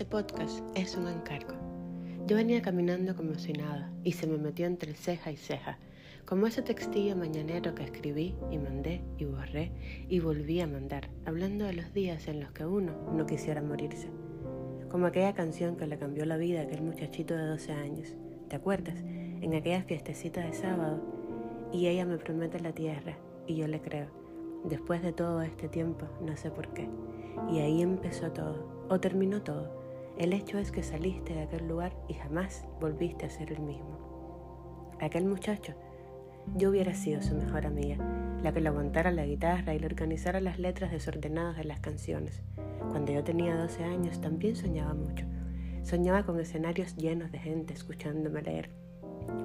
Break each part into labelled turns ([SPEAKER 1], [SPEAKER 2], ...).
[SPEAKER 1] Este podcast es un encargo. Yo venía caminando como si nada y se me metió entre ceja y ceja, como ese textillo mañanero que escribí y mandé y borré y volví a mandar, hablando de los días en los que uno no quisiera morirse. Como aquella canción que le cambió la vida a aquel muchachito de 12 años. ¿Te acuerdas? En aquella fiestecita de sábado. Y ella me promete la tierra y yo le creo. Después de todo este tiempo, no sé por qué. Y ahí empezó todo, o terminó todo. El hecho es que saliste de aquel lugar y jamás volviste a ser el mismo. Aquel muchacho, yo hubiera sido su mejor amiga, la que le aguantara la guitarra y le organizara las letras desordenadas de las canciones. Cuando yo tenía 12 años también soñaba mucho. Soñaba con escenarios llenos de gente escuchándome leer.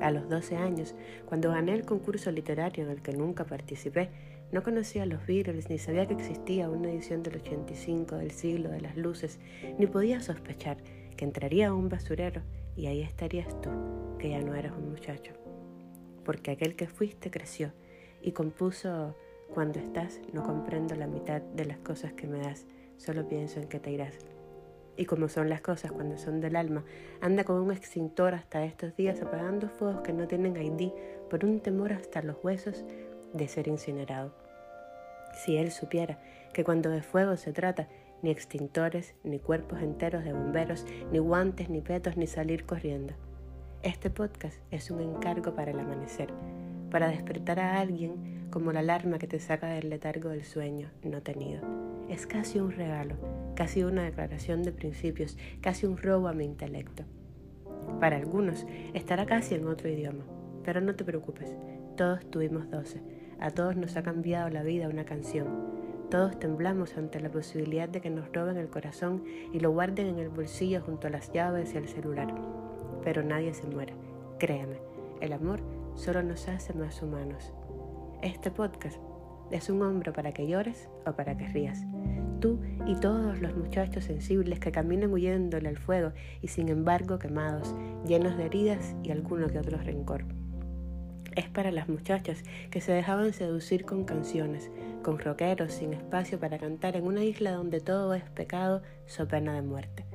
[SPEAKER 1] A los 12 años, cuando gané el concurso literario en el que nunca participé, no conocía los Beatles, ni sabía que existía una edición del 85 del siglo de las luces, ni podía sospechar que entraría a un basurero y ahí estarías tú, que ya no eras un muchacho. Porque aquel que fuiste creció y compuso Cuando estás no comprendo la mitad de las cosas que me das, solo pienso en que te irás. Y como son las cosas cuando son del alma, anda con un extintor hasta estos días apagando fuegos que no tienen ID por un temor hasta los huesos de ser incinerado. Si él supiera que cuando de fuego se trata, ni extintores, ni cuerpos enteros de bomberos, ni guantes, ni petos, ni salir corriendo. Este podcast es un encargo para el amanecer, para despertar a alguien como la alarma que te saca del letargo del sueño no tenido. Es casi un regalo, casi una declaración de principios, casi un robo a mi intelecto. Para algunos estará casi en otro idioma, pero no te preocupes, todos tuvimos doce a todos nos ha cambiado la vida una canción. Todos temblamos ante la posibilidad de que nos roben el corazón y lo guarden en el bolsillo junto a las llaves y el celular. Pero nadie se muere. Créame, el amor solo nos hace más humanos. Este podcast es un hombro para que llores o para que rías. Tú y todos los muchachos sensibles que caminan huyéndole al fuego y sin embargo quemados, llenos de heridas y alguno que otro rencor es para las muchachas que se dejaban seducir con canciones, con rockeros sin espacio para cantar en una isla donde todo es pecado, so pena de muerte.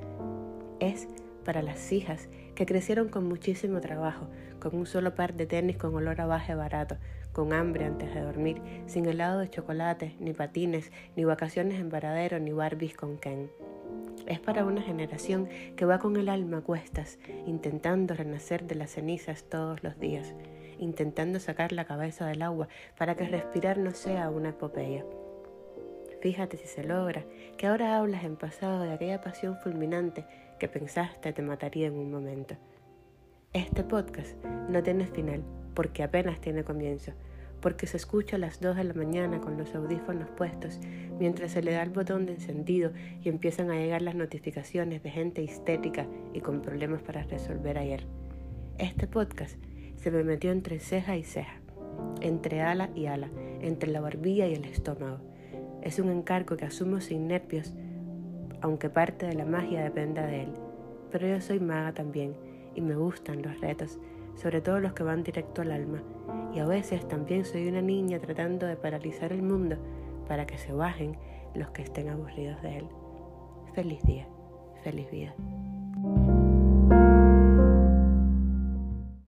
[SPEAKER 1] Es para las hijas que crecieron con muchísimo trabajo, con un solo par de tenis con olor a baje barato, con hambre antes de dormir, sin helado de chocolate, ni patines, ni vacaciones en Varadero, ni Barbies con Ken. Es para una generación que va con el alma a cuestas, intentando renacer de las cenizas todos los días intentando sacar la cabeza del agua para que respirar no sea una epopeya. Fíjate si se logra, que ahora hablas en pasado de aquella pasión fulminante que pensaste te mataría en un momento. Este podcast no tiene final porque apenas tiene comienzo, porque se escucha a las 2 de la mañana con los audífonos puestos mientras se le da el botón de encendido y empiezan a llegar las notificaciones de gente histérica y con problemas para resolver ayer. Este podcast se me metió entre ceja y ceja, entre ala y ala, entre la barbilla y el estómago. Es un encargo que asumo sin nervios, aunque parte de la magia dependa de él. Pero yo soy maga también y me gustan los retos, sobre todo los que van directo al alma. Y a veces también soy una niña tratando de paralizar el mundo para que se bajen los que estén aburridos de él. Feliz día, feliz vida.